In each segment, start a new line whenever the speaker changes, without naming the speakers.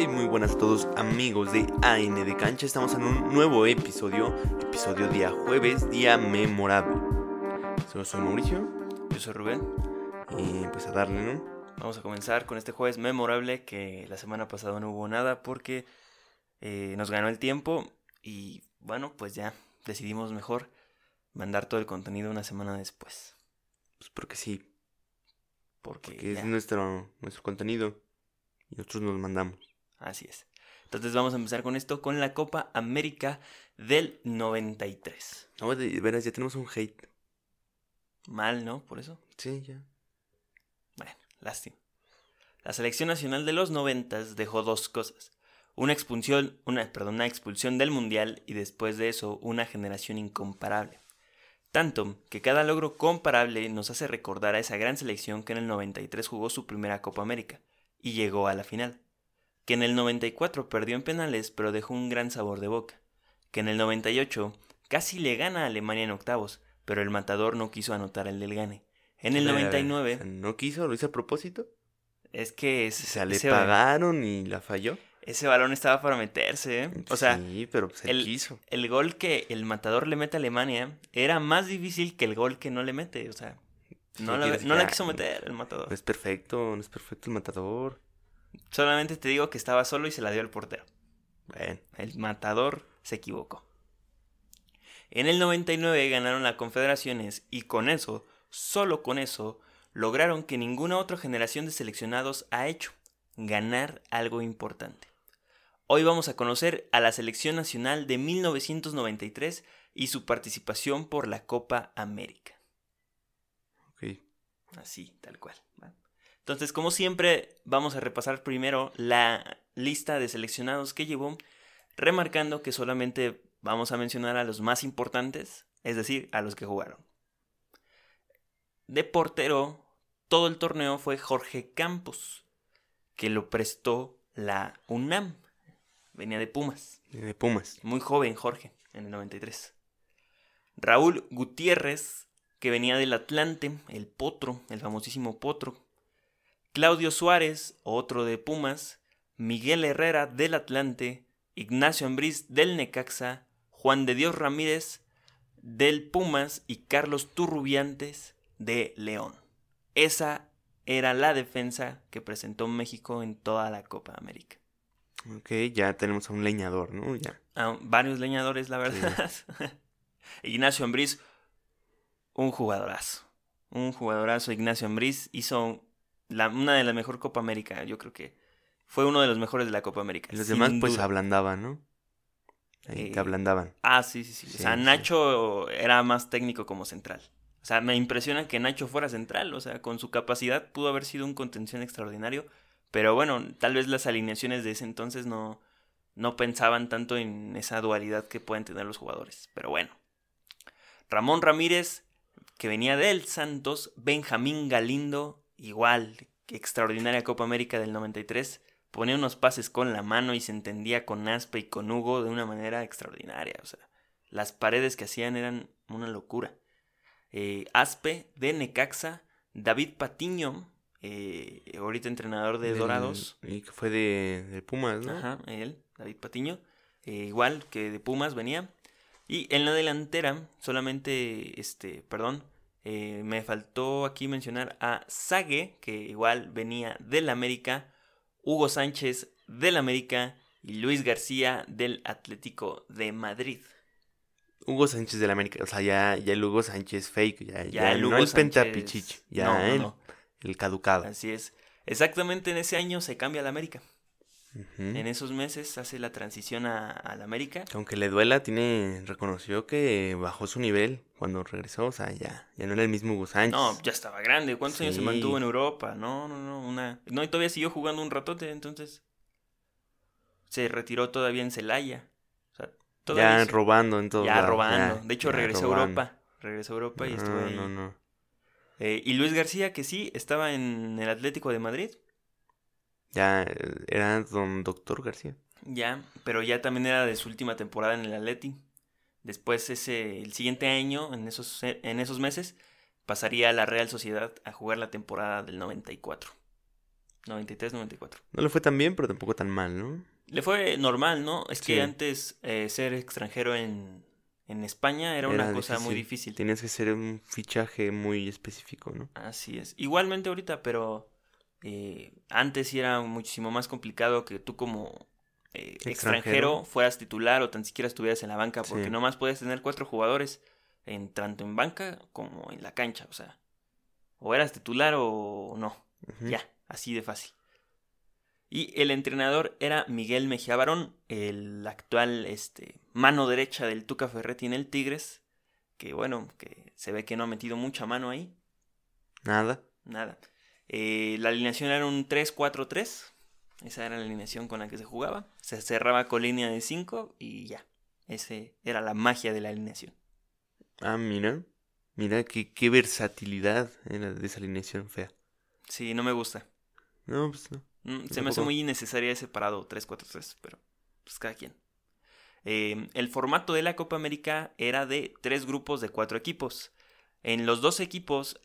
Hey, muy buenas a todos amigos de AN de Cancha. Estamos en un nuevo episodio, episodio día jueves, día memorable. Yo soy Mauricio
Yo soy Rubén.
y pues a darle, ¿no?
Vamos a comenzar con este jueves memorable que la semana pasada no hubo nada porque eh, nos ganó el tiempo y bueno, pues ya decidimos mejor mandar todo el contenido una semana después.
Pues porque sí,
Porque
es nuestro, nuestro contenido y nosotros nos mandamos.
Así es. Entonces vamos a empezar con esto, con la Copa América del 93.
No, de veras, ya tenemos un hate.
Mal, ¿no? Por eso.
Sí, ya.
Bueno, lástima. La selección nacional de los noventas dejó dos cosas. Una expulsión, una, perdón, una expulsión del Mundial y después de eso una generación incomparable. Tanto que cada logro comparable nos hace recordar a esa gran selección que en el 93 jugó su primera Copa América y llegó a la final. Que en el 94 perdió en penales pero dejó un gran sabor de boca. Que en el 98 casi le gana a Alemania en octavos, pero el matador no quiso anotar el del gane. En el
A ver, a ver,
99
o sea, ¿No quiso? ¿Lo hizo a propósito?
es que
O
ese,
sea, le pagaron y la falló.
ese balón estaba para meterse, ¿eh? O sea,
sí, pero pues él
el-
quiso.
el gol que el matador le mete a Alemania era más difícil que el gol que no le mete. O sea, no,
Sí,
la, no la quiso meter el matador.
No es perfecto, no es perfecto el matador.
Solamente te digo que estaba solo y se la dio al portero.
Bueno,
El matador se equivocó. En el 99 ganaron las confederaciones y con eso, solo con eso, lograron que ninguna otra generación de seleccionados ha hecho, ganar algo importante. Hoy vamos a conocer a la selección nacional de 1993 y su participación por la Copa América.
ok.
Así, tal cual. ¿va? Entonces, como siempre, vamos a repasar primero la lista de seleccionados que llevó, remarcando que solamente vamos a mencionar a los más importantes, es decir, a los que jugaron. De portero, todo el torneo fue Jorge Campos, que lo prestó la UNAM. Venía de Pumas.
De Pumas.
Muy joven Jorge, en el 93. Raúl Gutiérrez, que venía del Atlante, el Potro, el famosísimo Potro. Claudio Suárez, otro de Pumas. Miguel Herrera del Atlante. Ignacio Ambriz del Necaxa. Juan de Dios Ramírez del Pumas y Carlos Turrubiantes de León. Esa era la defensa que presentó México en toda la Copa América.
Ok, ya tenemos a un leñador, ¿no? Ya.
a varios leñadores, la verdad. Ignacio Ambriz, un jugadorazo. Un jugadorazo. Ignacio Ambriz hizo la- una de las mejores Copa América. Yo creo que fue uno de los mejores de la Copa América.
Y los demás pues ablandaban, ¿no? Ahí
Eh,
te ablandaban.
Ah, sí, sí, sí.
Sí,
o sea,
sí.
Nacho era más técnico como central. O sea, me impresiona que Nacho fuera central. O sea, con su capacidad pudo haber sido un contención extraordinario. Pero bueno, tal vez las alineaciones de ese entonces no, no pensaban tanto en esa dualidad que pueden tener los jugadores. Pero bueno. Ramón Ramírez, que venía del Santos. Benjamín Galindo, igual. Extraordinaria Copa América del 93 ponía unos pases con la mano y se entendía con Aspe y con Hugo de una manera extraordinaria. O sea, las paredes que hacían eran una locura. Eh, Aspe de Necaxa, David Patiño, eh, ahorita entrenador de
Del-
Dorados.
Y que fue de, de Pumas, ¿no?
Ajá, él, David Patiño. eh, igual que de Pumas venía. Y en la delantera, solamente, este, perdón, eh, me faltó aquí mencionar a Sague, que igual venía del América, Hugo Sánchez del América y Luis García del Atlético de Madrid.
Hugo Sánchez del América. O sea, ya, ya el Hugo Sánchez fake. Ya,
Ya
ya
el
no
Hugo
el
Sánchez-
pentapichichi. Ya
No, no,
el,
no.
el caducado.
Así es. Exactamente en ese año se cambia al América. En esos meses hace la transición a- al América.
Que Aunque le duela, tiene reconoció que bajó su nivel cuando regresó. O sea, ya, ya no era el mismo Hugo Sánchez.
No, ya estaba grande. ¿Cuántos años se mantuvo en Europa? No, no, no. Una... No, y todavía siguió jugando un ratote, entonces. Se retiró todavía en Celaya. O sea,
ya
todavía se-
robando en todo
ya robando. de hecho,
ya
regresó a. Europa. Regresó a Europa y estuvo
No,
ahí.
no, no.
Eh, y Luis García, que sí, estaba en el Atlético de Madrid.
Ya eh, era don Doctor García.
Ya, pero ya también era de su última temporada en el Atleti. Después ese el siguiente año, en esos en esos meses, pasaría a la Real Sociedad a jugar la temporada del 94. 93-94.
No le fue tan bien, pero tampoco tan mal, ¿no?
Le fue normal, ¿no? Es que antes eh, ser extranjero en, en España era, una cosa muy difícil.
Tenías que ser un fichaje muy específico, ¿no?
Así es. Igualmente ahorita, pero eh, antes sí era muchísimo más complicado que tú como eh, extranjero.
Extranjero.
fueras titular o tan siquiera estuvieras en la banca, porque
Sí.
nomás puedes tener cuatro jugadores en tanto en banca como en la cancha. O sea, o eras titular o no. Ya, así de fácil. Y el entrenador era Miguel Mejía Barón, el actual este, mano derecha del Tuca Ferretti en el Tigres, que bueno, que se ve que no ha metido mucha mano ahí,
Nada.
nada. Eh, la alineación era un 3-4-3, esa era la alineación con la que se jugaba, se cerraba con línea de 5 y ya, ese era la magia de la alineación.
Ah, mira. Mira qué, qué versatilidad era de esa alineación fea.
Sí, no me gusta.
No, pues no.
Mm, Se me hace muy innecesaria ese parado 3-4-3, pero pues cada quien. Eh, el formato de la Copa América era de tres grupos de cuatro equipos. En los dos equipos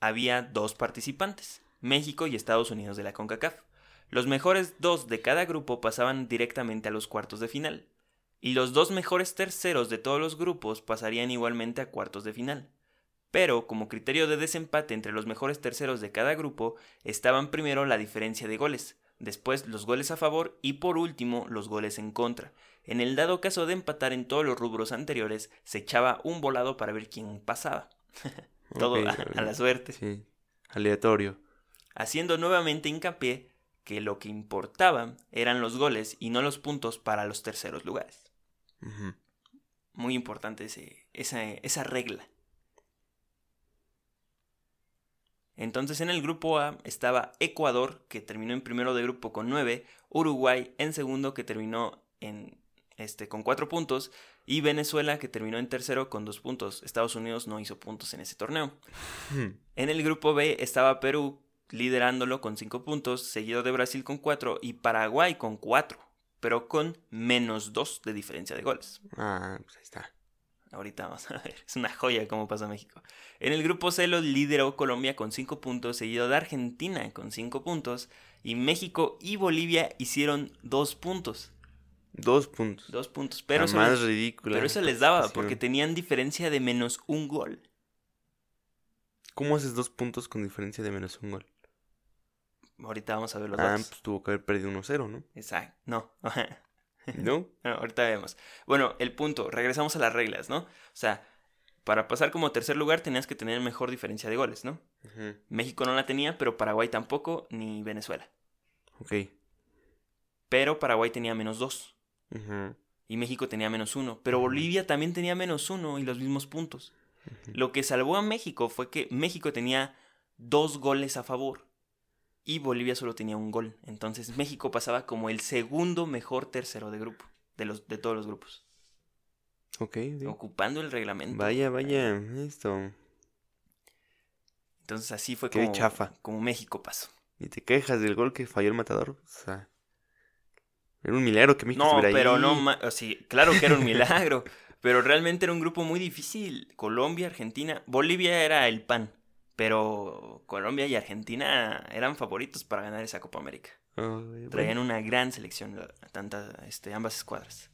había dos participantes, México y Estados Unidos de la CONCACAF. Los mejores dos de cada grupo pasaban directamente a los cuartos de final, y los dos mejores terceros de todos los grupos pasarían igualmente a cuartos de final. Pero, como criterio de desempate entre los mejores terceros de cada grupo, estaban primero la diferencia de goles, después los goles a favor y por último los goles en contra. En el dado caso de empatar en todos los rubros anteriores, se echaba un volado para ver quién pasaba. Todo a, la suerte.
Sí. Aleatorio.
Haciendo nuevamente hincapié que lo que importaba eran los goles y no los puntos para los terceros lugares. Muy importante ese- esa, esa regla. Entonces en el grupo A estaba Ecuador, que terminó en primero de grupo con 9, Uruguay en segundo, que terminó en, este, con 4 puntos, y Venezuela, que terminó en tercero con 2 puntos. Estados Unidos no hizo puntos en ese torneo.
Hmm.
En el grupo B estaba Perú liderándolo con 5 puntos, seguido de Brasil con 4 y Paraguay con 4, pero con menos 2 de diferencia de goles.
Ah, pues ahí está.
Ahorita vamos a ver. Es una joya cómo pasa México. En el grupo C lo lideró Colombia con 5 puntos, seguido de Argentina con 5 puntos. Y México y Bolivia hicieron 2 puntos.
Dos puntos.
2 puntos.
Pero
eso,
más
les,
ridícula.
pero eso les daba porque tenían diferencia de menos un gol.
¿Cómo haces dos puntos con diferencia de menos un gol?
Ahorita vamos a ver los
Ah,
datos.
pues tuvo que haber perdido 1-0, ¿no?
Exacto. No.
¿No?
Ahorita vemos. Bueno, el punto, regresamos a las reglas, ¿no? O sea, para pasar como tercer lugar tenías que tener mejor diferencia de goles, ¿no? México no la tenía, pero Paraguay tampoco, ni Venezuela.
Ok.
Pero Paraguay tenía menos dos Y México tenía menos uno. Pero Bolivia también tenía menos uno y los mismos puntos. Lo que salvó a México fue que México tenía dos goles a favor y Bolivia solo tenía un gol. Entonces México pasaba como el segundo mejor tercero de grupo, de, los, de todos los grupos,
Ok. sí.
ocupando el reglamento.
Vaya, vaya. Esto.
Entonces así fue
Qué
como,
chafa.
como México pasó.
Y te quejas del gol que falló el matador. O sea. Era un milagro que México
No, pero
ahí.
no, sí, claro que era un milagro, pero realmente era un grupo muy difícil. Colombia, Argentina, Bolivia era el pan, pero Colombia y Argentina eran favoritos para ganar esa Copa América.
Bueno.
Traían una gran selección, tantas, este, ambas escuadras.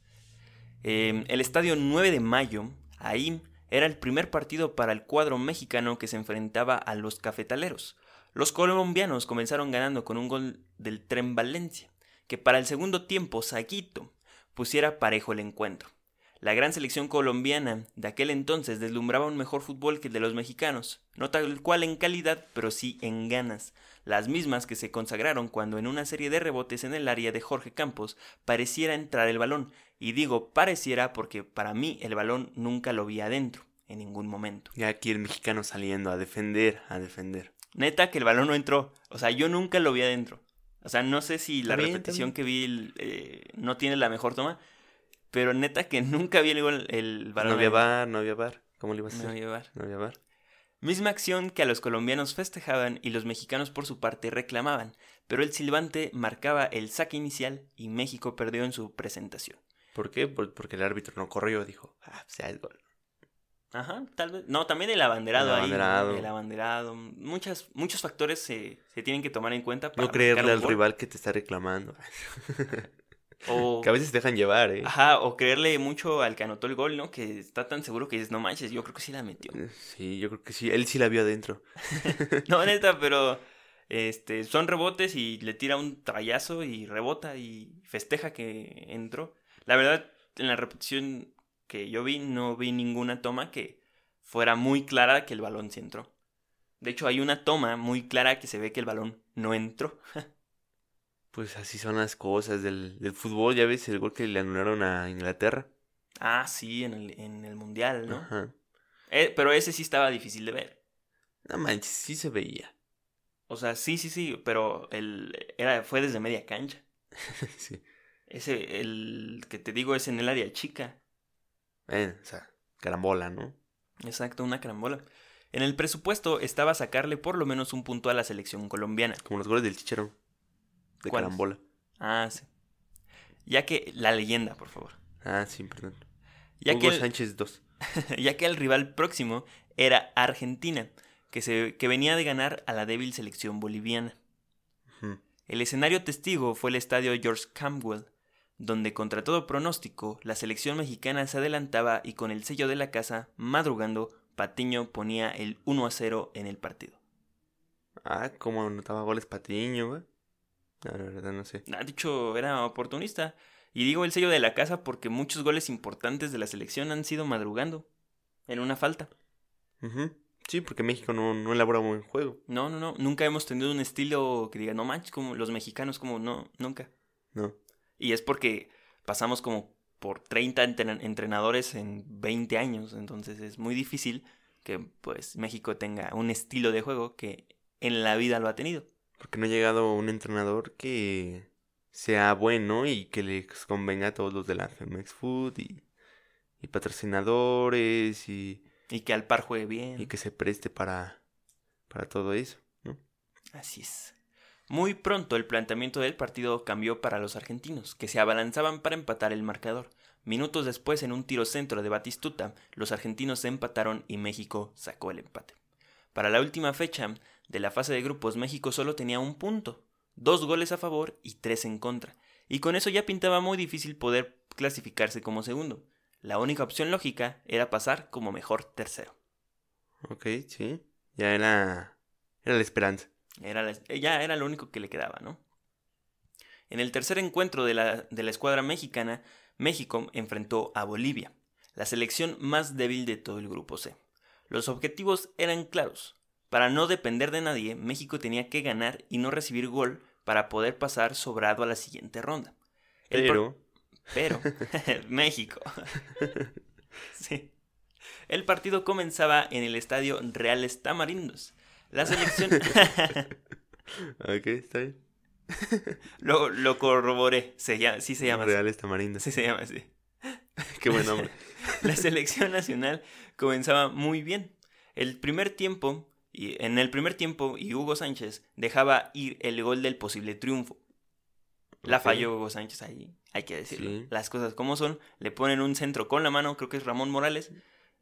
Eh, el estadio 9 de mayo, ahí era el primer partido para el cuadro mexicano que se enfrentaba a los cafetaleros. Los colombianos comenzaron ganando con un gol del Tren Valencia, que para el segundo tiempo Saguito pusiera parejo el encuentro. La gran selección colombiana de aquel entonces deslumbraba un mejor fútbol que el de los mexicanos, no tal cual en calidad, pero sí en ganas, las mismas que se consagraron cuando en una serie de rebotes en el área de Jorge Campos pareciera entrar el balón, y digo pareciera porque para mí el balón nunca lo vi adentro, en ningún momento.
Y aquí el mexicano saliendo a defender, a defender.
Neta que el balón no entró, o sea, yo nunca lo vi adentro. O sea, no sé si la repetición que vi eh, no tiene la mejor toma, pero neta que nunca vi el, gol- el balón.
no había bar, no había bar. ¿Cómo le ibas a
No
hacer?
había bar.
No había bar.
Misma acción que a los colombianos festejaban y los mexicanos por su parte reclamaban, pero el silbante marcaba el saque inicial y México perdió en su presentación.
¿Por qué? Por- porque el árbitro no corrió. Dijo, ah, pues ya es gol.
Ajá, tal vez. No, también el abanderado,
El
ahí.
abanderado.
El abanderado. Muchas, muchos factores se, se tienen que tomar en cuenta para
No creerle al
gol.
rival que te está reclamando.
O,
Que a veces te dejan llevar, ¿eh?
ajá, o creerle mucho al que anotó el gol, ¿no? Que está tan seguro que dices, no manches, yo creo que sí la metió.
Sí, yo creo que sí. Él sí la vio adentro.
No, neta, pero este, son rebotes y le tira un trayazo y rebota y festeja que entró. La verdad, en la repetición que yo vi, no vi ninguna toma que fuera muy clara que el balón sí entró. De hecho, hay una toma muy clara que se ve que el balón no entró.
Pues así son las cosas del, del fútbol. Ya ves el gol que le anularon a Inglaterra.
Ah, sí, en el, en el Mundial, ¿no?
Ajá.
Eh, pero ese sí estaba difícil de ver.
No manches, sí se veía.
O sea, sí, sí, sí, pero el, era, fue desde media cancha.
sí.
Ese, el que te digo es en el área chica.
Bueno, o sea, carambola, ¿no?
Exacto, una carambola. En el presupuesto estaba sacarle por lo menos un punto a la selección colombiana.
Como los goles del Chicharo. De carambola.
Ah, sí. Ya que la leyenda, por favor.
Ah, sí, perdón.
Ya,
Hugo
que el,
Sánchez 2.
ya que el rival próximo era Argentina, que, se, que venía de ganar a la débil selección boliviana. El escenario testigo fue el estadio George Campbell, donde contra todo pronóstico la selección mexicana se adelantaba y con el sello de la casa, madrugando, Patiño ponía el 1 a 0 en el partido.
Ah, cómo anotaba goles Patiño, güey. No, la verdad no sé.
Ha dicho, era oportunista. Y digo el sello de la casa porque muchos goles importantes de la selección han sido madrugando. En una falta.
Ujú. Sí, porque México no, no elabora buen juego.
No, no, no. Nunca hemos tenido un estilo que diga, no manches, como los mexicanos, como no, nunca.
No.
Y es porque pasamos como por 30 entren- entrenadores en 20 años. Entonces es muy difícil que pues México tenga un estilo de juego que en la vida lo ha tenido.
Porque no ha llegado un entrenador que sea bueno y que les convenga a todos los de la Femex Food y, y patrocinadores y,
Y que al par juegue bien.
y que se preste para, para todo eso, ¿no?
Así es. Muy pronto el planteamiento del partido cambió para los argentinos, que se abalanzaban para empatar el marcador. Minutos después, en un tiro centro de Batistuta, los argentinos se empataron y México sacó el empate. Para la última fecha de la fase de grupos, México solo tenía un punto, dos goles a favor y tres en contra, y con eso ya pintaba muy difícil poder clasificarse como segundo. La única opción lógica era pasar como mejor tercero.
Ok, sí. Ya era, era la esperanza.
Era la- ya era lo único que le quedaba, ¿no? En el tercer encuentro de la, de la escuadra mexicana, México enfrentó a Bolivia, la selección más débil de todo el grupo C. Los objetivos eran claros. Para no depender de nadie, México tenía que ganar y no recibir gol para poder pasar sobrado a la siguiente ronda. El
Pero,
pero, México. sí. El partido comenzaba en el estadio Reales Tamarindos. La selección.
ok, está bien.
lo, lo corroboré. Se llama, sí se llama.
Reales Tamarindo.
Sí se llama así.
Qué buen nombre.
La selección nacional comenzaba muy bien. El primer tiempo, y en el primer tiempo, y Hugo Sánchez dejaba ir el gol del posible triunfo. La falló Hugo Sánchez ahí, hay que decirlo.
Sí.
Las cosas como son. Le ponen un centro con la mano, creo que es Ramón Morales.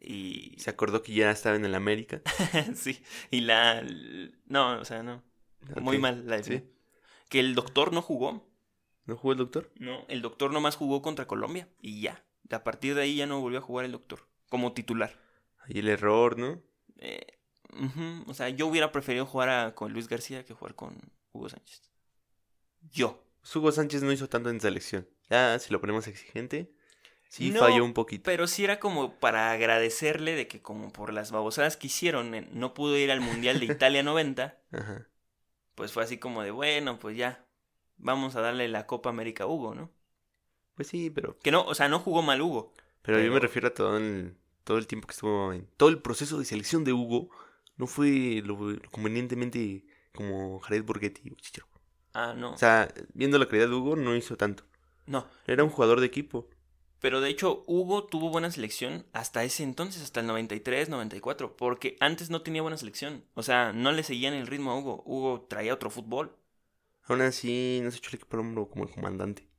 Y.
Se acordó que ya estaba en el América.
sí. Y la. No, o sea, no. Muy mal la
Sí.
definición. Que el doctor no jugó.
¿No jugó el doctor?
No, el doctor nomás jugó contra Colombia. Y ya. A partir de ahí ya no volvió a jugar el doctor. Como titular.
Ahí el error, ¿no?
Eh, O sea, yo hubiera preferido jugar a- con Luis García que jugar con Hugo Sánchez. Yo.
Pues Hugo Sánchez no hizo tanto en selección. Ya, si lo ponemos exigente, sí
No,
falló un poquito.
Pero sí era como para agradecerle de que como por las babosadas que hicieron eh, no pudo ir al Mundial de Italia 90.
Ajá.
Pues fue así como de, bueno, pues ya. Vamos a darle la Copa América a Hugo, ¿no?
Pues sí, pero,
Que no, o sea, no jugó mal Hugo.
pero yo me refiero a todo el, todo el tiempo que estuvo en todo el proceso de selección de Hugo. No fue lo, lo convenientemente como Jared Borghetti o Chicharo.
Ah, no.
O sea, viendo la calidad de Hugo, no hizo tanto.
no.
Era un jugador de equipo.
Pero de hecho, Hugo tuvo buena selección hasta ese entonces, hasta el 93, 94, porque antes no tenía buena selección. O sea, no le seguían el ritmo a Hugo. Hugo traía otro fútbol.
Aún así, no se echó el equipo al hombro como el comandante.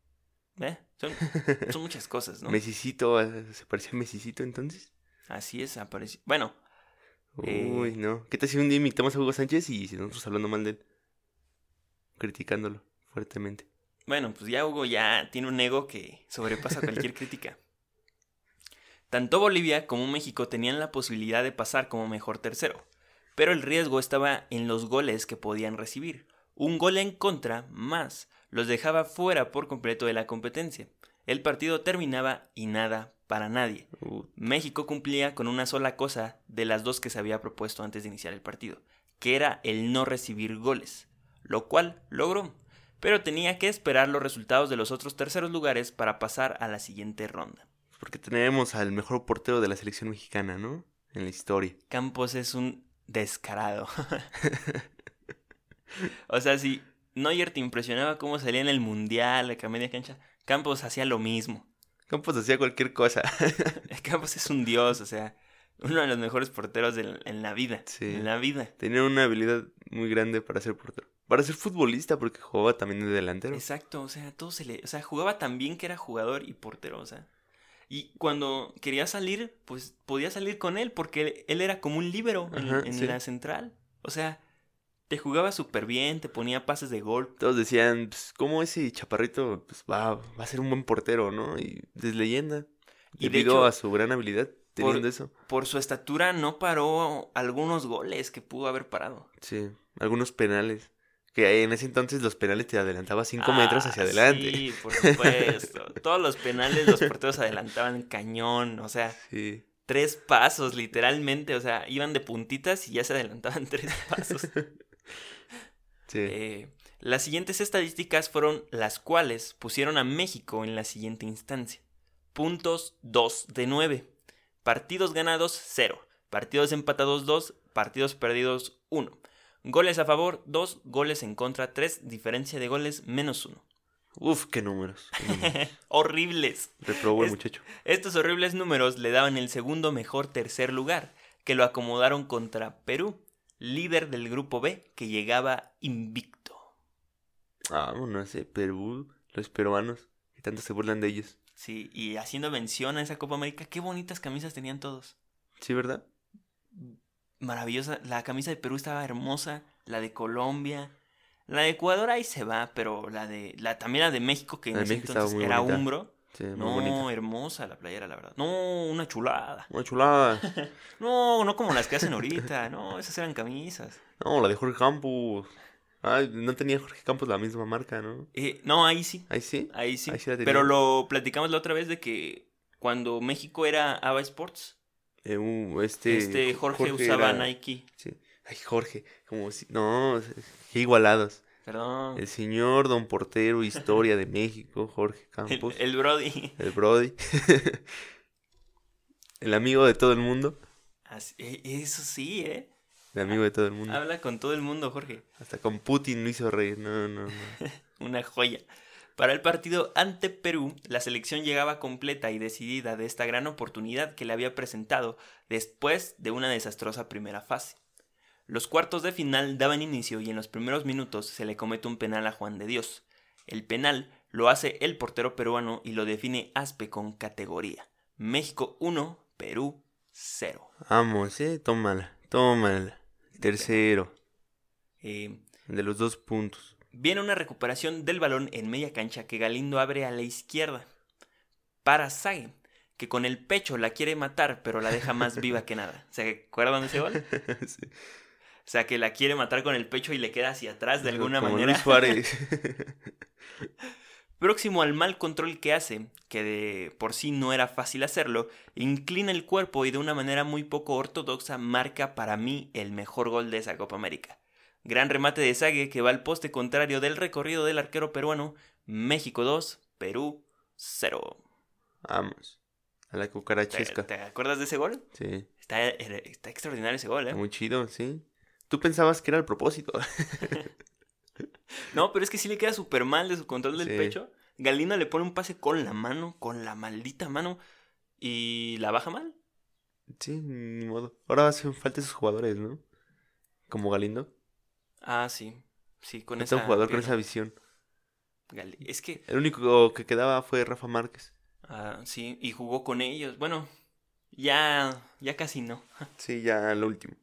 ¿eh? Son, son muchas cosas, ¿no?
Mesicito, eh, ¿se parecía a Mesicito entonces?
Así es, apareció. Bueno, Eh.
Uy, no. ¿Qué tal si un día invitamos a Hugo Sánchez y si nosotros hablando mal de él? Criticándolo fuertemente.
Bueno, pues ya Hugo ya tiene un ego que sobrepasa cualquier crítica. Tanto Bolivia como México tenían la posibilidad de pasar como mejor tercero, pero el riesgo estaba en los goles que podían recibir. Un gol en contra más los dejaba fuera por completo de la competencia. El partido terminaba y nada para nadie.
Uh,
México cumplía con una sola cosa de las dos que se había propuesto antes de iniciar el partido, que era el no recibir goles, lo cual logró, pero tenía que esperar los resultados de los otros terceros lugares para pasar a la siguiente ronda.
porque tenemos al mejor portero de la selección mexicana, ¿no? En la historia.
Campos es un descarado. o sea, si Neuer te impresionaba cómo salía en el mundial, acá media cancha, Campos hacía lo mismo.
Campos hacía cualquier cosa.
Campos es un dios, o sea, uno de los mejores porteros de- en la vida.
Sí.
En la vida.
Tenía una habilidad muy grande para ser portero. Para ser futbolista, porque jugaba también de delantero.
Exacto, o sea, todo se le, o sea, jugaba tan bien que era jugador y portero, o sea. Y cuando quería salir, pues podía salir con él porque él, él era como un líbero en,
Ajá,
en
sí.
la central. O sea, te jugaba súper bien, te ponía pases de gol.
Todos decían, pues, ¿cómo ese chaparrito pues, va, va a ser un buen portero, no? Y es leyenda.
Y de
debido
hecho,
a su gran habilidad teniendo eso.
por su estatura no paró algunos goles que pudo haber parado.
Sí, algunos penales. Que en ese entonces los penales te adelantaba 5 metros hacia
Ah,
adelante.
Sí, por supuesto. Todos los penales los porteros adelantaban cañón, o sea,
Sí.
tres pasos literalmente, o sea, iban de puntitas y ya se adelantaban tres pasos.
Sí.
Eh, las siguientes estadísticas fueron las cuales pusieron a México en la siguiente instancia. Puntos 2 de 9. Partidos ganados 0. Partidos empatados 2. Partidos perdidos 1. Goles a favor 2. Goles en contra 3. Diferencia de goles menos 1.
Uf, qué números. qué números.
Horribles.
Reprobó el muchacho.
Estos horribles números le daban el segundo mejor tercer lugar, que lo acomodaron contra Perú, líder del grupo B, que llegaba invicto.
Ah, no sé, Perú, los peruanos, que tanto se burlan de ellos.
Sí, y haciendo mención a esa Copa América, qué bonitas camisas tenían todos.
Sí, ¿verdad?
Maravillosa, la camisa de Perú estaba hermosa, la de Colombia, la de Ecuador ahí se va, pero la de la también la de México que en ese
México
entonces era
bonita.
Umbro.
Sí,
No,
bonita.
hermosa la playera, la verdad. No, una chulada.
Una chulada.
No, no como las que hacen ahorita. No, esas eran camisas.
No, la de Jorge Campos. Ay, no tenía Jorge Campos la misma marca, ¿no?
Eh, no, ahí sí.
Ahí sí.
Ahí sí.
Ahí sí la tenía.
Pero lo platicamos la otra vez de que cuando México era ABA Sports,
Eh, uh, este,
este Jorge, usaba
era-
Nike.
Sí. Ay, Jorge, como si... No, qué igualados.
Perdón.
El señor Don Portero, Historia de México, Jorge
El,
Campos.
el Brody.
El Brody. el amigo de todo el mundo.
Así- eh, eso sí, ¿eh?
El amigo de todo el mundo.
Habla con todo el mundo, Jorge.
Hasta con Putin lo hizo reír. No, no, no.
Una joya. Para el partido ante Perú, la selección llegaba completa y decidida de esta gran oportunidad que le había presentado después de una desastrosa primera fase. Los cuartos de final daban inicio y en los primeros minutos se le comete un penal a Juan de Dios. El penal lo hace el portero peruano y lo define Aspe con categoría. México 1, Perú 0.
Vamos, eh. Tómala, tómala. Tercero.
Eh,
De los dos puntos.
Viene una recuperación del balón en media cancha que Galindo abre a la izquierda. Para Sague, que con el pecho la quiere matar, pero la deja más viva que nada. ¿Se acuerdan de ese gol?
Sí.
O sea, que la quiere matar con el pecho y le queda hacia atrás de alguna
Como
manera.
Luis Suárez.
Próximo al mal control que hace, que de por sí no era fácil hacerlo, inclina el cuerpo y de una manera muy poco ortodoxa marca para mí el mejor gol de esa Copa América. Gran remate de Sague que va al poste contrario del recorrido del arquero peruano. México 2, Perú 0.
Vamos. A la
¿Te,
cucarachesca.
te acuerdas de ese gol?
Sí.
Está, está extraordinario ese gol, ¿eh?
Muy chido, sí. Tú pensabas que era el propósito.
No, pero es que sí le queda súper mal de su control del
Sí.
pecho. Galino le pone un pase con la mano, con la maldita mano, y la baja mal.
sí, ni modo. Ahora hacen falta esos jugadores, ¿no? Como Galindo.
Ah, sí. Sí, con esa
un jugador con esa visión.
Es que,
El único que quedaba fue Rafa Márquez.
ah, sí, y jugó con ellos. Bueno, Ya, ya casi no.
Sí, ya lo último.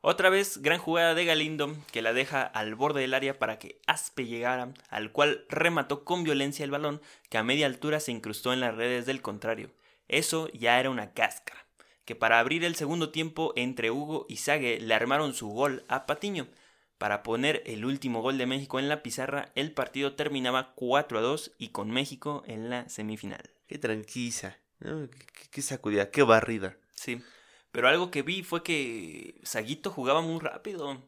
Otra vez, gran jugada de Galindo que la deja al borde del área para que Aspe llegara, al cual remató con violencia el balón que a media altura se incrustó en las redes del contrario. Eso ya era una cáscara, que para abrir el segundo tiempo entre Hugo y Sague le armaron su gol a Patiño. Para poner el último gol de México en la pizarra, el partido terminaba 4 a 2 y con México en la semifinal.
Qué tranquila, ¿no? qué, sacudida, qué barrida.
Sí, pero algo que vi fue que Saguito jugaba muy rápido,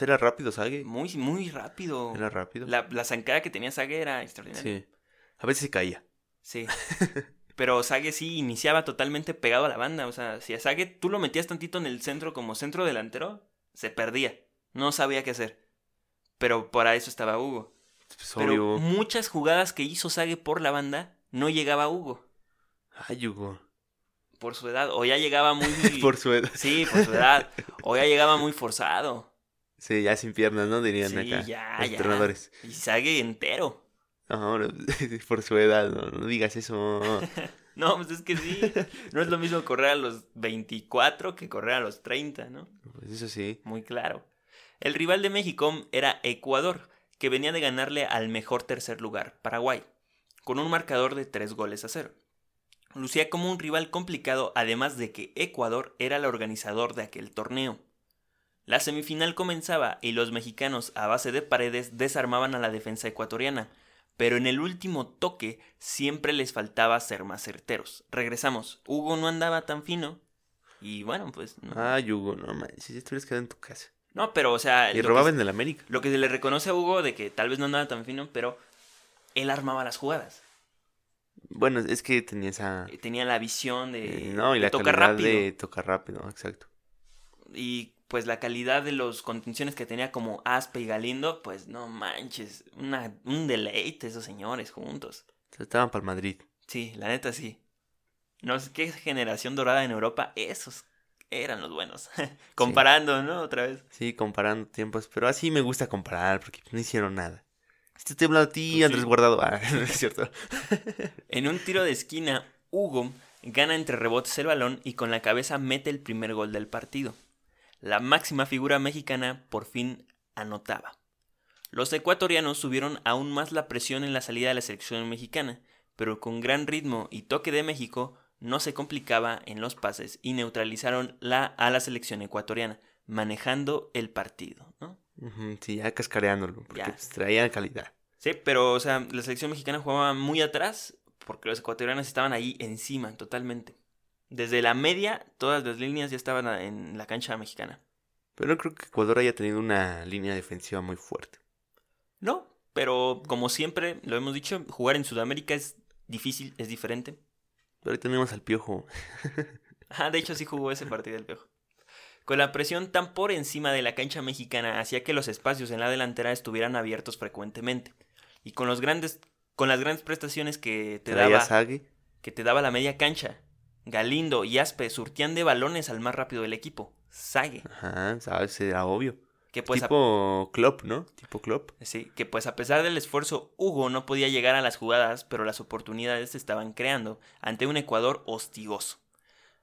¿Era rápido, Sague?
muy, muy rápido.
Era rápido.
La, la zancada que tenía Sague era extraordinaria.
Sí. A veces se caía.
Sí. Pero Sague sí iniciaba totalmente pegado a la banda. O sea, si a Sague tú lo metías tantito en el centro como centro delantero, se perdía. No sabía qué hacer. Pero para eso estaba Hugo.
Pues,
Pero
obvio.
muchas jugadas que hizo Sague por la banda, no llegaba Hugo.
Ay, Hugo.
Por su edad. O ya llegaba muy.
Por su edad.
Sí, por su edad. O ya llegaba muy forzado.
Sí, ya sin piernas, ¿no? Dirían
Sí,
acá.
ya,
los
ya.
entrenadores.
Y Sague entero.
No, por su edad, no, no digas eso.
No, pues es que sí. No es lo mismo correr a los 24 que correr a los 30, ¿no?
Pues eso sí.
Muy claro. El rival de México era Ecuador, que venía de ganarle al mejor tercer lugar, Paraguay, con un marcador de 3 goles a 0. Lucía como un rival complicado, además de que Ecuador era el organizador de aquel torneo. La semifinal comenzaba y los mexicanos a base de paredes desarmaban a la defensa ecuatoriana, pero en el último toque siempre les faltaba ser más certeros. Regresamos, Hugo no andaba tan fino y bueno, pues no,
Ay, Hugo, no manches, si estuvieras quedado en tu casa.
No pero o sea,
Y
lo que-
robaba en el América.
lo que se le reconoce a Hugo de que tal vez no andaba tan fino, pero él armaba las jugadas.
Bueno, es que tenía esa.
Eh, Tenía la visión de,
eh, no, y la
tocar
calidad
rápido.
de tocar rápido, exacto.
Y pues la calidad de los contenciones que tenía como Aspe y Galindo, pues no manches, una, un deleite esos señores juntos.
O sea, Estaban para el Madrid.
Sí, la neta sí. No sé qué generación dorada en Europa, esos eran los buenos. Comparando, ¿no? Otra vez.
Sí, comparando tiempos. Pero así me gusta comparar, porque no hicieron nada. Te estoy hablando a ti,
Pues
Andrés
sí.
Guardado. Ah, no es cierto.
En un tiro de esquina, Hugo gana entre rebotes el balón y con la cabeza mete el primer gol del partido. La máxima figura mexicana por fin anotaba. Los ecuatorianos subieron aún más la presión en la salida de la selección mexicana, pero con gran ritmo y toque de México no se complicaba en los pases y neutralizaron la, a la selección ecuatoriana, manejando el partido. ¿no?
Sí, ya cascareándolo, porque
Ya.
pues, traía calidad.
Sí, pero o sea, la selección mexicana jugaba muy atrás porque los ecuatorianos estaban ahí encima totalmente. Desde la media, todas las líneas ya estaban en la cancha mexicana.
Pero no creo que Ecuador haya tenido una línea defensiva muy fuerte.
No, pero como siempre lo hemos dicho, jugar en Sudamérica es difícil, es diferente.
Pero ahí tenemos al piojo.
Ah, de hecho sí jugó ese partido el pejo. Con la presión tan por encima de la cancha mexicana hacía que los espacios en la delantera estuvieran abiertos frecuentemente. Y con los grandes con las grandes prestaciones que te daba que te daba la media cancha. Galindo y Aspe surtían de balones al más rápido del equipo, Sague,
Ajá, sabes, era obvio.
Que pues, a,
tipo Klopp, ¿no? Tipo Klopp.
sí, que pues a pesar del esfuerzo, Hugo no podía llegar a las jugadas, pero las oportunidades se estaban creando ante un Ecuador hostigoso.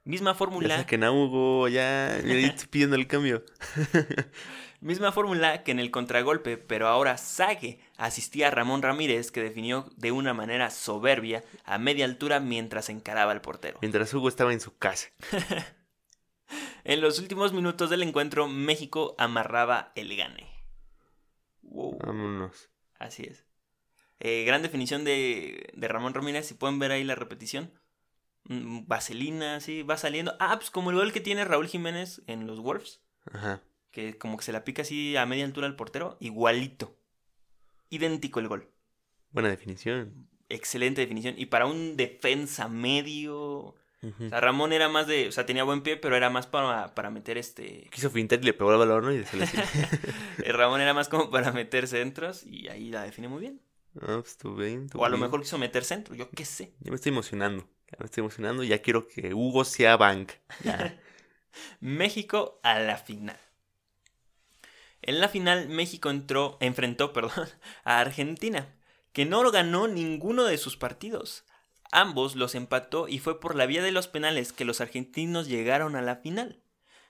Misma
Ya
fórmula,
saquen a Hugo, ya. ya estoy pidiendo el cambio.
misma fórmula que en el contragolpe, pero ahora Sague asistía a Ramón Ramírez, que definió de una manera soberbia a media altura mientras encaraba al portero.
Mientras Hugo estaba en su casa.
En los últimos minutos del encuentro, México amarraba el gane. Wow,
Vámonos.
así es. Eh, gran definición de, de Ramón Ramírez, si pueden ver ahí la repetición. Mm, Vaselina, sí, va saliendo. Ah, pues como el gol que tiene Raúl Jiménez en los Wolves,
Ajá.
que como que se la pica así a media altura al portero, igualito. Idéntico el gol.
Buena definición.
Excelente definición. Y para un defensa medio... O sea, Ramón era más de... O sea, tenía buen pie, pero era más para, para meter este...
Quiso fintar y le pegó el balón ¿no? y se le
Ramón era más como para meter centros y ahí la define muy bien.
No, pues bien.
O a lo mejor quiso meter centro, yo qué sé.
Ya me estoy emocionando. Ya me estoy emocionando. Ya quiero que Hugo sea bank. Ya.
México a la final. En la final México entró, enfrentó perdón, a Argentina, que no ganó ninguno de sus partidos. Ambos los empató y fue por la vía de los penales que los argentinos llegaron a la final.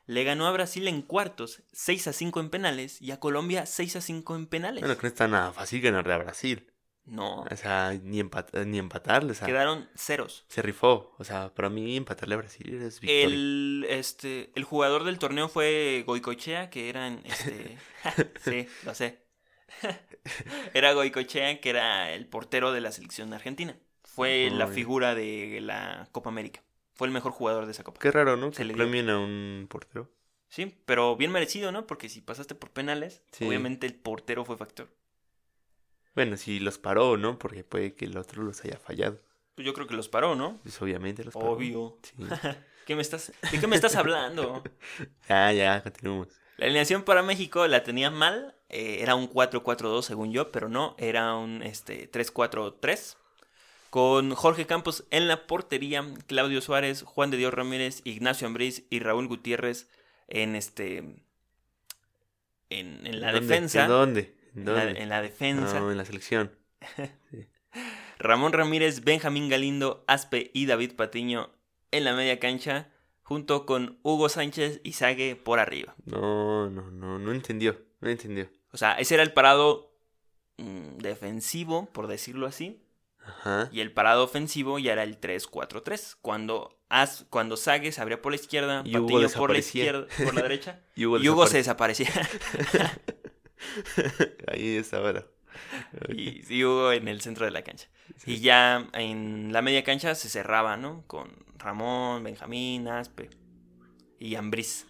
Le ganó a Brasil en cuartos, 6 a 5 en penales, y a Colombia 6 a 5 en penales.
Bueno, que no está nada fácil ganarle a Brasil.
No,
O sea, ni, empat ni empatarle. O sea,
quedaron ceros.
se rifó. O sea, para mí empatarle a Brasil es victoria.
El, este, el jugador del torneo fue Goicochea, que era en, este, sí, lo sé. era Goicochea, que era el portero de la selección argentina. Fue la figura de la Copa América. Fue el mejor jugador de esa Copa.
Qué raro, ¿no?
Se
Que
le
premien a un portero.
Sí, pero bien merecido, ¿no? Porque si pasaste por penales,
Sí.
obviamente el portero fue factor.
Bueno, si los paró, ¿no? Porque puede que el otro los haya fallado.
Pues yo creo que los paró, ¿no?
Pues obviamente los paró.
Obvio.
Sí.
¿Qué me estás, ¿De qué me estás hablando?
Ya, ya, continuemos.
La alineación para México la tenía mal. eh, era un 4-4-2 según yo, pero no, era un este, 3-4-3. Con Jorge Campos en la portería, Claudio Suárez, Juan de Dios Ramírez, Ignacio Ambriz y Raúl Gutiérrez en este. En, en la
¿Dónde?
defensa.
¿En dónde? ¿En
En la,
dónde?
en la defensa.
No, en la selección.
Ramón Ramírez, Benjamín Galindo, Aspe y David Patiño en la media cancha, junto con Hugo Sánchez y Sague por arriba.
No, no, no, no entendió. No entendió.
O sea, ese era el parado mm, defensivo, por decirlo así,
Ajá.
y el parado ofensivo ya era el 3-4-3. Cuando, As, cuando Sague se abría por la izquierda,
Y
Patiño por la izquierda, por la derecha,
Y Hugo,
y Hugo se desaparecía.
Ahí estaba. la-
y, y Hugo en el centro de la cancha. Y ya en la media cancha se cerraba, ¿no? Con Ramón, Benjamín, Aspe y Ambriz.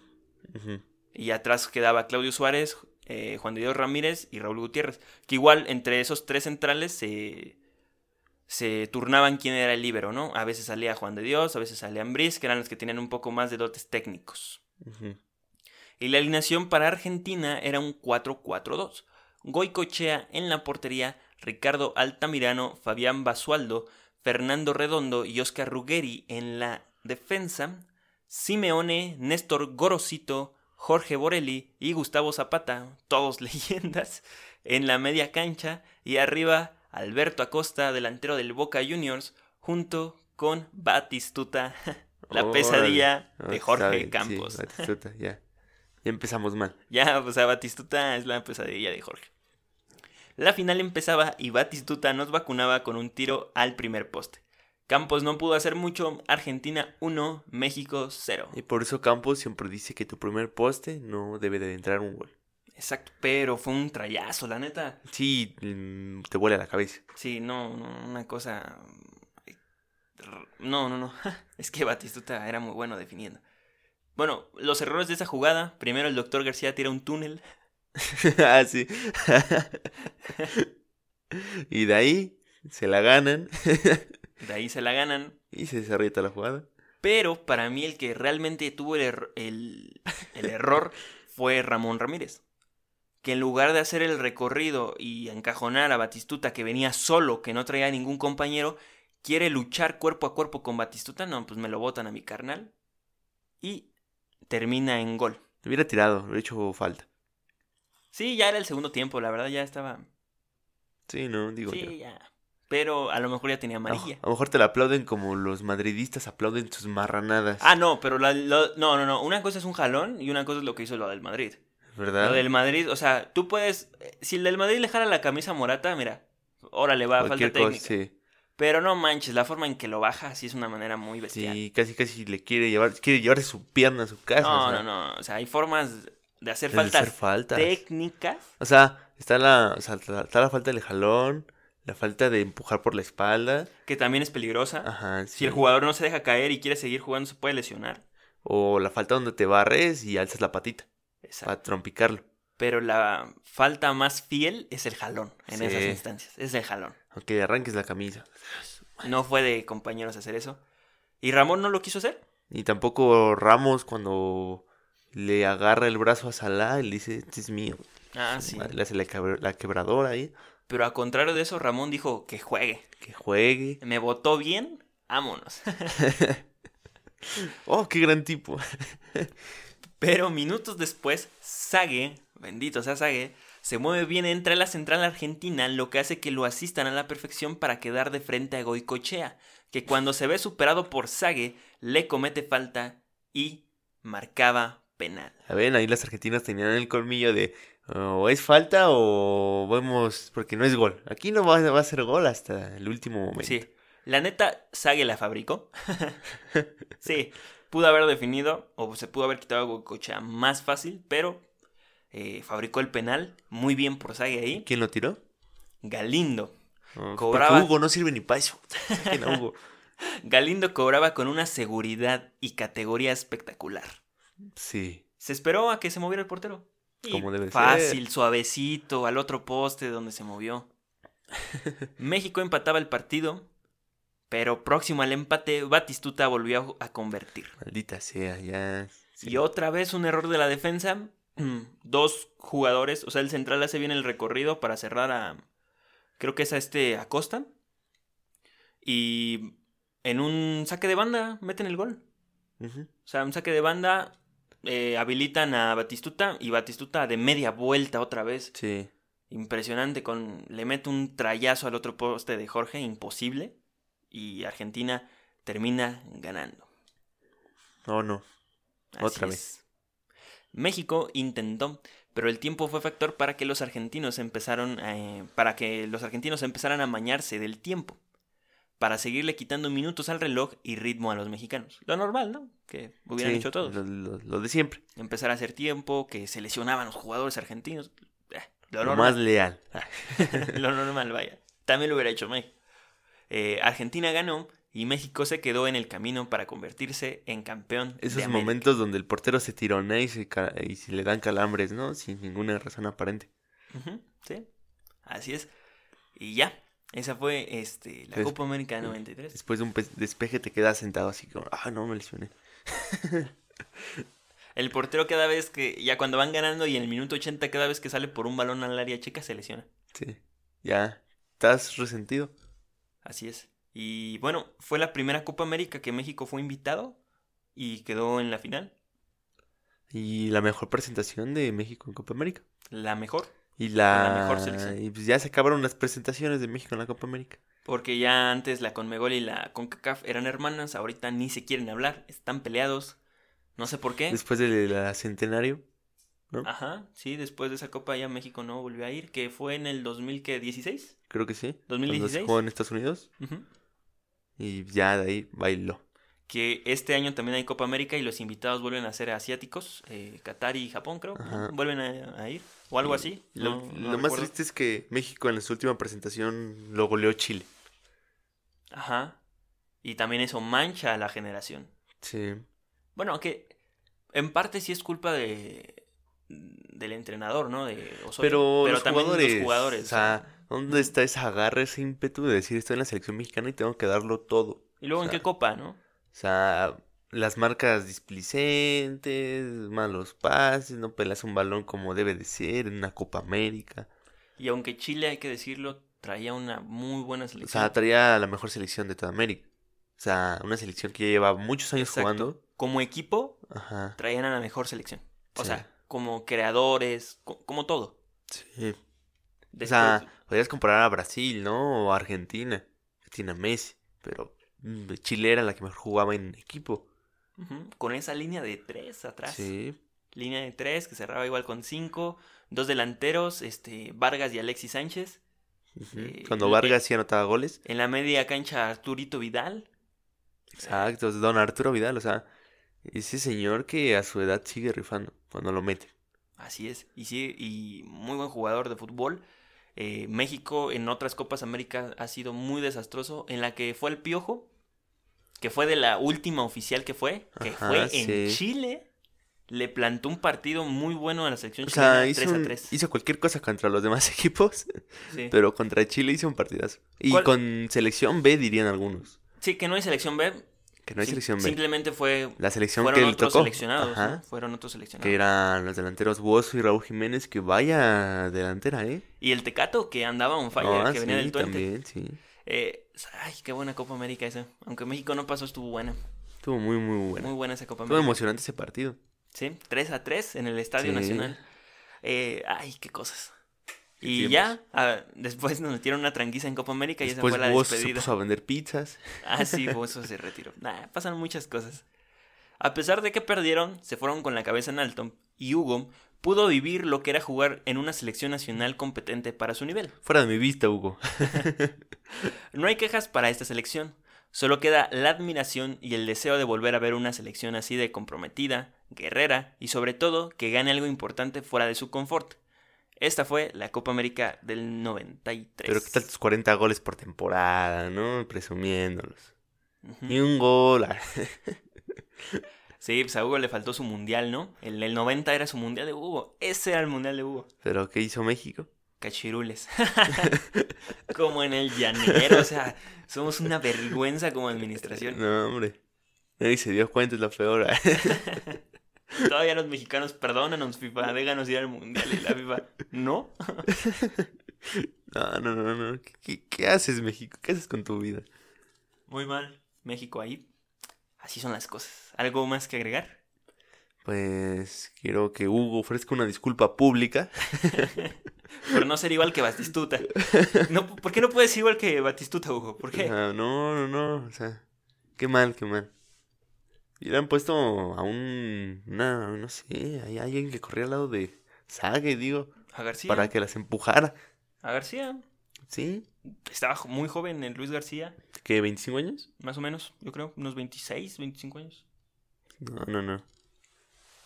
Y atrás quedaba Claudio Suárez, eh, Juan de Dios Ramírez y Raúl Gutiérrez. Que igual entre esos tres centrales se, se turnaban quién era el líbero, ¿no? A veces salía Juan de Dios, a veces salía Ambriz, que eran los que tenían un poco más de dotes técnicos. Y la alineación para Argentina era un 4-4-2. Goicochea en la portería, Ricardo Altamirano, Fabián Basualdo, Fernando Redondo y Oscar Ruggeri en la defensa, Simeone, Néstor Gorosito, Jorge Borelli y Gustavo Zapata, todos leyendas, en la media cancha y arriba Alberto Acosta, delantero del Boca Juniors, junto con Batistuta, la pesadilla
No,
de Jorge
sabe, sí,
Campos.
Batistuta, ya. Ya empezamos mal.
Ya, o sea, Batistuta es la pesadilla de Jorge. La final empezaba y Batistuta nos vacunaba con un tiro al primer poste. Campos no pudo hacer mucho, Argentina 1, México 0.
Y por eso Campos siempre dice que tu primer poste no debe de entrar un gol.
Exacto, pero fue un trayazo, la neta.
Sí, mm, te vuela la cabeza.
Sí, no, no, una cosa... No, no, no. Es que Batistuta era muy bueno definiendo. Bueno, los errores de esa jugada. Primero el doctor García tira un túnel.
ah, sí. y de ahí se la ganan
De ahí se la ganan.
y se desarrolla la jugada.
Pero para mí el que realmente tuvo el, erro- el- el error fue Ramón Ramírez. Que en lugar de hacer el recorrido y encajonar a Batistuta que venía solo, que no traía ningún compañero, quiere luchar cuerpo a cuerpo con Batistuta, no, pues me lo botan a mi carnal. Y termina en gol.
Te hubiera tirado, he hecho falta.
Sí, ya era el segundo tiempo, la verdad ya estaba...
Sí, no, digo yo.
Sí, ya. Pero a lo mejor ya tenía amarilla.
a lo mejor te la aplauden como los madridistas aplauden sus marranadas.
Ah, no, pero la- no, no, no. Una cosa es un jalón y una cosa es lo que hizo lo del Madrid.
¿Verdad?
Lo del Madrid, o sea, tú puedes. eh, Si el del Madrid le jala la camisa Morata, mira, órale, va,
Cualquier
falta
cosa,
técnica.
sí.
Pero no manches, la forma en que lo baja sí es una manera muy bestial.
Sí, casi casi le quiere llevar, quiere llevarse su pierna a su casa.
no,
o sea,
no, no. O sea, hay formas de hacer
de
faltas
hacer faltas.
técnicas.
O sea, está la, o sea, está está la falta del jalón, la falta de empujar por la espalda.
Que también es peligrosa.
Ajá, sí.
Si el jugador no se deja caer y quiere seguir jugando, se puede lesionar.
O la falta donde te barres y alzas la patita
Exacto.
para trompicarlo.
Pero la falta más fiel es el jalón en
Sí.
esas instancias. Es el jalón.
Aunque arranques la camisa.
No fue de compañeros hacer eso. Y Ramón no lo quiso hacer.
Y tampoco Ramos cuando le agarra el brazo a Salah y le dice, este es mío.
Ah, sí.
madre, Le hace la, la quebradora ahí.
Pero a contrario de eso, Ramón dijo que juegue.
Que juegue.
Me votó bien, vámonos.
Oh, qué gran tipo.
Pero minutos después, Sague, bendito sea Sague, se mueve bien entre la central argentina, lo que hace que lo asistan a la perfección para quedar de frente a Goicochea. que cuando se ve superado por Sague, le comete falta y marcaba penal.
A ver, ahí las argentinas tenían el colmillo de o es falta o vemos, porque no es gol. Aquí no va, va a ser gol hasta el último momento.
Sí, la neta, Sague la fabricó. sí, pudo haber definido o se pudo haber quitado a cocha más fácil, pero eh, fabricó el penal muy bien por Sague ahí.
¿Quién lo tiró?
Galindo.
Oh,
Cobraba-
Hugo no sirve ni para eso.
Galindo cobraba con una seguridad y categoría espectacular.
Sí.
Se esperó a que se moviera el portero. Y
Como debe
fácil, suavecito, al otro poste donde se movió. México empataba el partido, pero próximo al empate, Batistuta volvió a convertir.
Maldita sea, ya.
Y otra vez un error de la defensa. Dos jugadores, o sea, el central hace bien el recorrido para cerrar a. Creo que es a este Acosta. Y en un saque de banda meten el gol. O sea, un saque de banda eh, habilitan a Batistuta y Batistuta de media vuelta otra vez.
Sí.
Impresionante, con le mete un trayazo al otro poste de Jorge, imposible. Y Argentina termina ganando.
No, no.
Así
Otra
es.
vez.
México intentó, pero el tiempo fue factor para que los argentinos empezaron eh, para que los argentinos empezaran a mañarse del tiempo, para seguirle quitando minutos al reloj y ritmo a los mexicanos. Lo normal, ¿no? Que hubieran
Sí,
hecho todos.
Lo, lo- lo de siempre.
Empezar a hacer tiempo, que se lesionaban los jugadores argentinos. Eh, lo,
más leal.
Lo normal, vaya. También lo hubiera hecho México. Eh, Argentina ganó y México se quedó en el camino para convertirse en campeón.
Esos momentos donde el portero se tironea y se, y se le dan calambres, ¿no? Sin ninguna razón aparente.
Sí, así es. Y ya, esa fue este, la Copa América 93.
Después de un pe- despeje te quedas sentado así como, ah, no, me lesioné.
El portero cada vez que, ya cuando van ganando y en el minuto 80 cada vez que sale por un balón al área chica se lesiona.
Sí. Ya. ¿Estás resentido?
Así es. Y bueno, fue la primera Copa América que México fue invitado y quedó en la final.
Y la mejor presentación de México en Copa América.
La mejor,
Y la,
La mejor selección.
Y pues ya se acabaron las presentaciones de México en la Copa América.
porque ya antes la Conmebol y la CONCACAF eran hermanas, ahorita ni se quieren hablar, están peleados. No sé por qué.
Después del centenario. ¿No?
Ajá, sí, después de esa Copa ya México no volvió a ir, que fue en el 2016.
Creo que sí. Cuando se
2016.
jugó en Estados Unidos.
Ujú.
Y ya de ahí bailó.
Que este año también hay Copa América y los invitados vuelven a ser asiáticos, eh, Qatar y Japón creo.
Ajá.
vuelven a, a ir, o algo así.
Lo,
no- no
lo más triste es que México en su última presentación lo goleó Chile.
Ajá, y también eso mancha a la generación.
Sí.
Bueno, aunque en parte sí es culpa de del entrenador, ¿no? De Osorio,
Pero, los
también
jugadores,
los jugadores.
O sea, ¿dónde está ese agarre, ese ímpetu de decir estoy en la selección mexicana y tengo que darlo todo?
y luego
o
en qué copa, ¿no?
O sea, las marcas displicentes, malos pases, no pelas un balón como debe de ser en una Copa América.
Y aunque Chile, hay que decirlo, traía una muy buena
O
selección.
sea, traía la mejor selección de toda América. O sea, una selección que ya lleva muchos años
Exacto.
jugando.
Como equipo,
Ajá.
traían a la mejor selección. O
Sí.
sea, como creadores, co- como todo.
Sí. O sea, podrías comparar a Brasil, ¿no? O a Argentina, que tiene a Messi. Pero mm, Chile era la que mejor jugaba en equipo.
Con esa línea de tres atrás.
Sí.
Línea de tres que cerraba igual con cinco. Dos delanteros, este, Vargas y Alexis Sánchez. Eh,
Cuando Vargas sí anotaba goles.
En la media cancha Arturito Vidal.
Exacto, don Arturo Vidal, o sea, ese señor que a su edad sigue rifando cuando lo mete.
Así es. Y sí, y muy buen jugador de fútbol. Eh, México en otras Copas América ha sido muy desastroso. En la que fue el Piojo, que fue de la última oficial que fue, que
Ajá,
fue en. Chile, le plantó un partido muy bueno a la selección
O sea,
chilena,
hizo,
3 a
un-
3.
hizo cualquier cosa contra los demás equipos,
Sí.
pero contra Chile hizo un partidazo. Y
¿Cuál-
con selección B dirían algunos,
Sí, que no hay selección B.
que no hay selección B.
Simplemente fue.
La selección
Fueron
que
otros
tocó,
seleccionados. Fueron otros seleccionados.
que eran los delanteros Buoso y Raúl Jiménez, que vaya delantera, ¿eh?
Y el Tecato que andaba on fire, que venía del Twente.
también, sí.
Eh, ay, qué buena Copa América esa. Aunque México no pasó, estuvo buena.
Estuvo muy, muy bueno.
Muy buena esa Copa
Estuvo
América.
emocionante ese partido.
Sí, 3 a 3 en el Estadio
Sí.
Nacional. Eh, ay, qué cosas. Y ya, ah, después nos metieron una tranquiza en Copa América y
después
esa fue la
se
despedida.
puso a vender pizzas.
Ah, sí, Bozo se retiró. Nah, pasan muchas cosas. A pesar de que perdieron, se fueron con la cabeza en alto y Hugo pudo vivir lo que era jugar en una selección nacional competente para su nivel.
Fuera de mi vista, Hugo.
No hay quejas para esta selección, solo queda la admiración y el deseo de volver a ver una selección así de comprometida, guerrera y sobre todo que gane algo importante fuera de su confort. Esta fue la Copa América del 93.
Pero qué tal tus 40 goles por temporada, ¿no? Presumiéndolos. Y un gol. ah,
Sí, pues a Hugo le faltó su mundial, ¿no? El, el 90 era su mundial de Hugo. Ese era el mundial de Hugo.
Pero ¿qué hizo México?
Cachirules. como en el llanero, o sea, somos una vergüenza como administración.
No, hombre. Nadie se dio cuenta, es lo peor.
Todavía los mexicanos, perdónanos, FIFA, déjanos ir al mundial. Y la FIFA, ¿no?
No, no, no, no. ¿Qué, haces, México? ¿Qué haces con tu vida?
Muy mal. México ahí. Así son las cosas. ¿Algo más que agregar?
Pues quiero que Hugo ofrezca una disculpa pública.
Por no ser igual que Batistuta. No, ¿Por qué no puedes ser igual que Batistuta, Hugo? ¿Por qué?
Ah, no, no, no. O sea, qué mal, qué mal. Y le han puesto a un. Una, no sé, hay alguien que corría al lado de Sague, digo,
A García.
para que las empujara.
A García.
¿Sí?
Estaba muy joven el Luis García.
¿Qué, 25 años?
Más o menos, yo creo. Unos 26, 25 años.
No, no, no.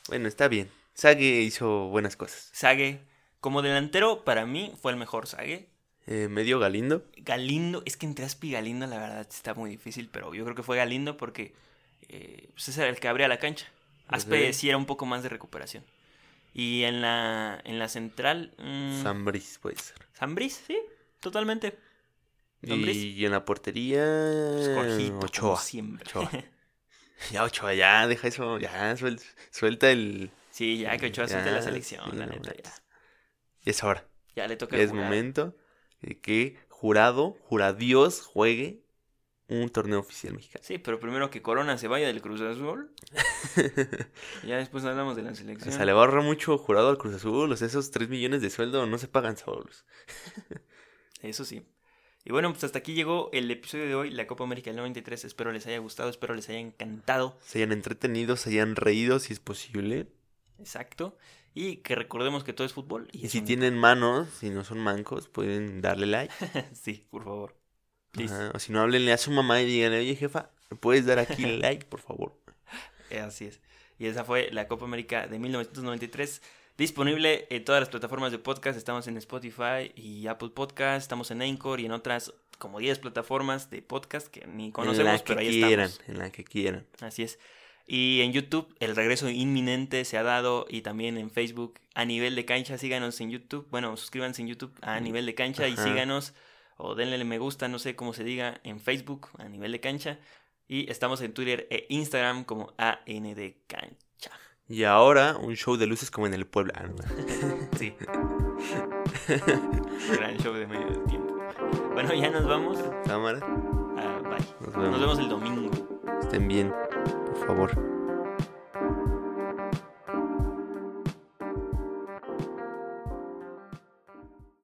Bueno, está bien. Sague hizo buenas cosas.
Sague. Como delantero, para mí fue el mejor Sague.
Eh, medio Galindo.
Galindo, es que entre Aspi y Galindo la verdad está muy difícil, pero yo creo que fue Galindo porque eh, pues ese era el que abría la cancha. Aspe sí era un poco más de recuperación. Y en la, en la central, mm,
Zambris, puede ser.
Zambriz, sí, totalmente. Zambris.
Y en la portería.
Jorgito, como
Ochoa.
siempre.
Ochoa. Ya, Ochoa, ya, deja eso. Ya, suel- suelta el.
Sí, ya que Ochoa suelte la
Ya,
selección,
sí,
la neta, ya.
Y es ahora.
Ya le toca
Ya es
jugar.
momento de que jurado, juradios, juegue un torneo oficial mexicano.
Sí, pero primero que Corona se vaya del Cruz Azul. ya después hablamos de la
O
selección.
sea, le va a ahorrar mucho jurado al Cruz Azul. O sea, esos 3 millones de sueldo no se pagan solos.
Eso sí. Y bueno, pues hasta aquí llegó el episodio de hoy, la Copa América del 93. Espero les haya gustado, espero les haya encantado.
Se hayan entretenido, se hayan reído si es posible.
Exacto. Y que recordemos que todo es fútbol. Y,
si
un-
tienen manos, si no son mancos, pueden darle like.
sí, por favor.
Ajá, O si no, háblenle a su mamá y díganle, oye jefa, ¿me puedes dar aquí like, por favor?
Eh, Así es. Y esa fue la Copa América de 1993. Disponible en todas las plataformas de podcast. Estamos en Spotify y Apple Podcast. Estamos en Anchor y en otras como 10 plataformas de podcast que ni
en
conocemos,
la que
pero ahí
quieran,
estamos.
en la que quieran.
Así es. Y en YouTube el regreso inminente se ha dado y también en Facebook a nivel de cancha. Síganos en YouTube. Bueno, suscríbanse en YouTube a nivel de cancha y
Ajá.
síganos o denle me gusta, no sé cómo se diga, en Facebook a nivel de cancha. Y estamos en Twitter e Instagram como AN de cancha.
Y ahora, un show de luces como en el pueblo. Ah.
Sí. Gran show de medio del tiempo. Bueno, ya nos vamos.
Cámara,
Ah, bye.
nos vemos.
Nos vemos el domingo.
Estén bien, por favor.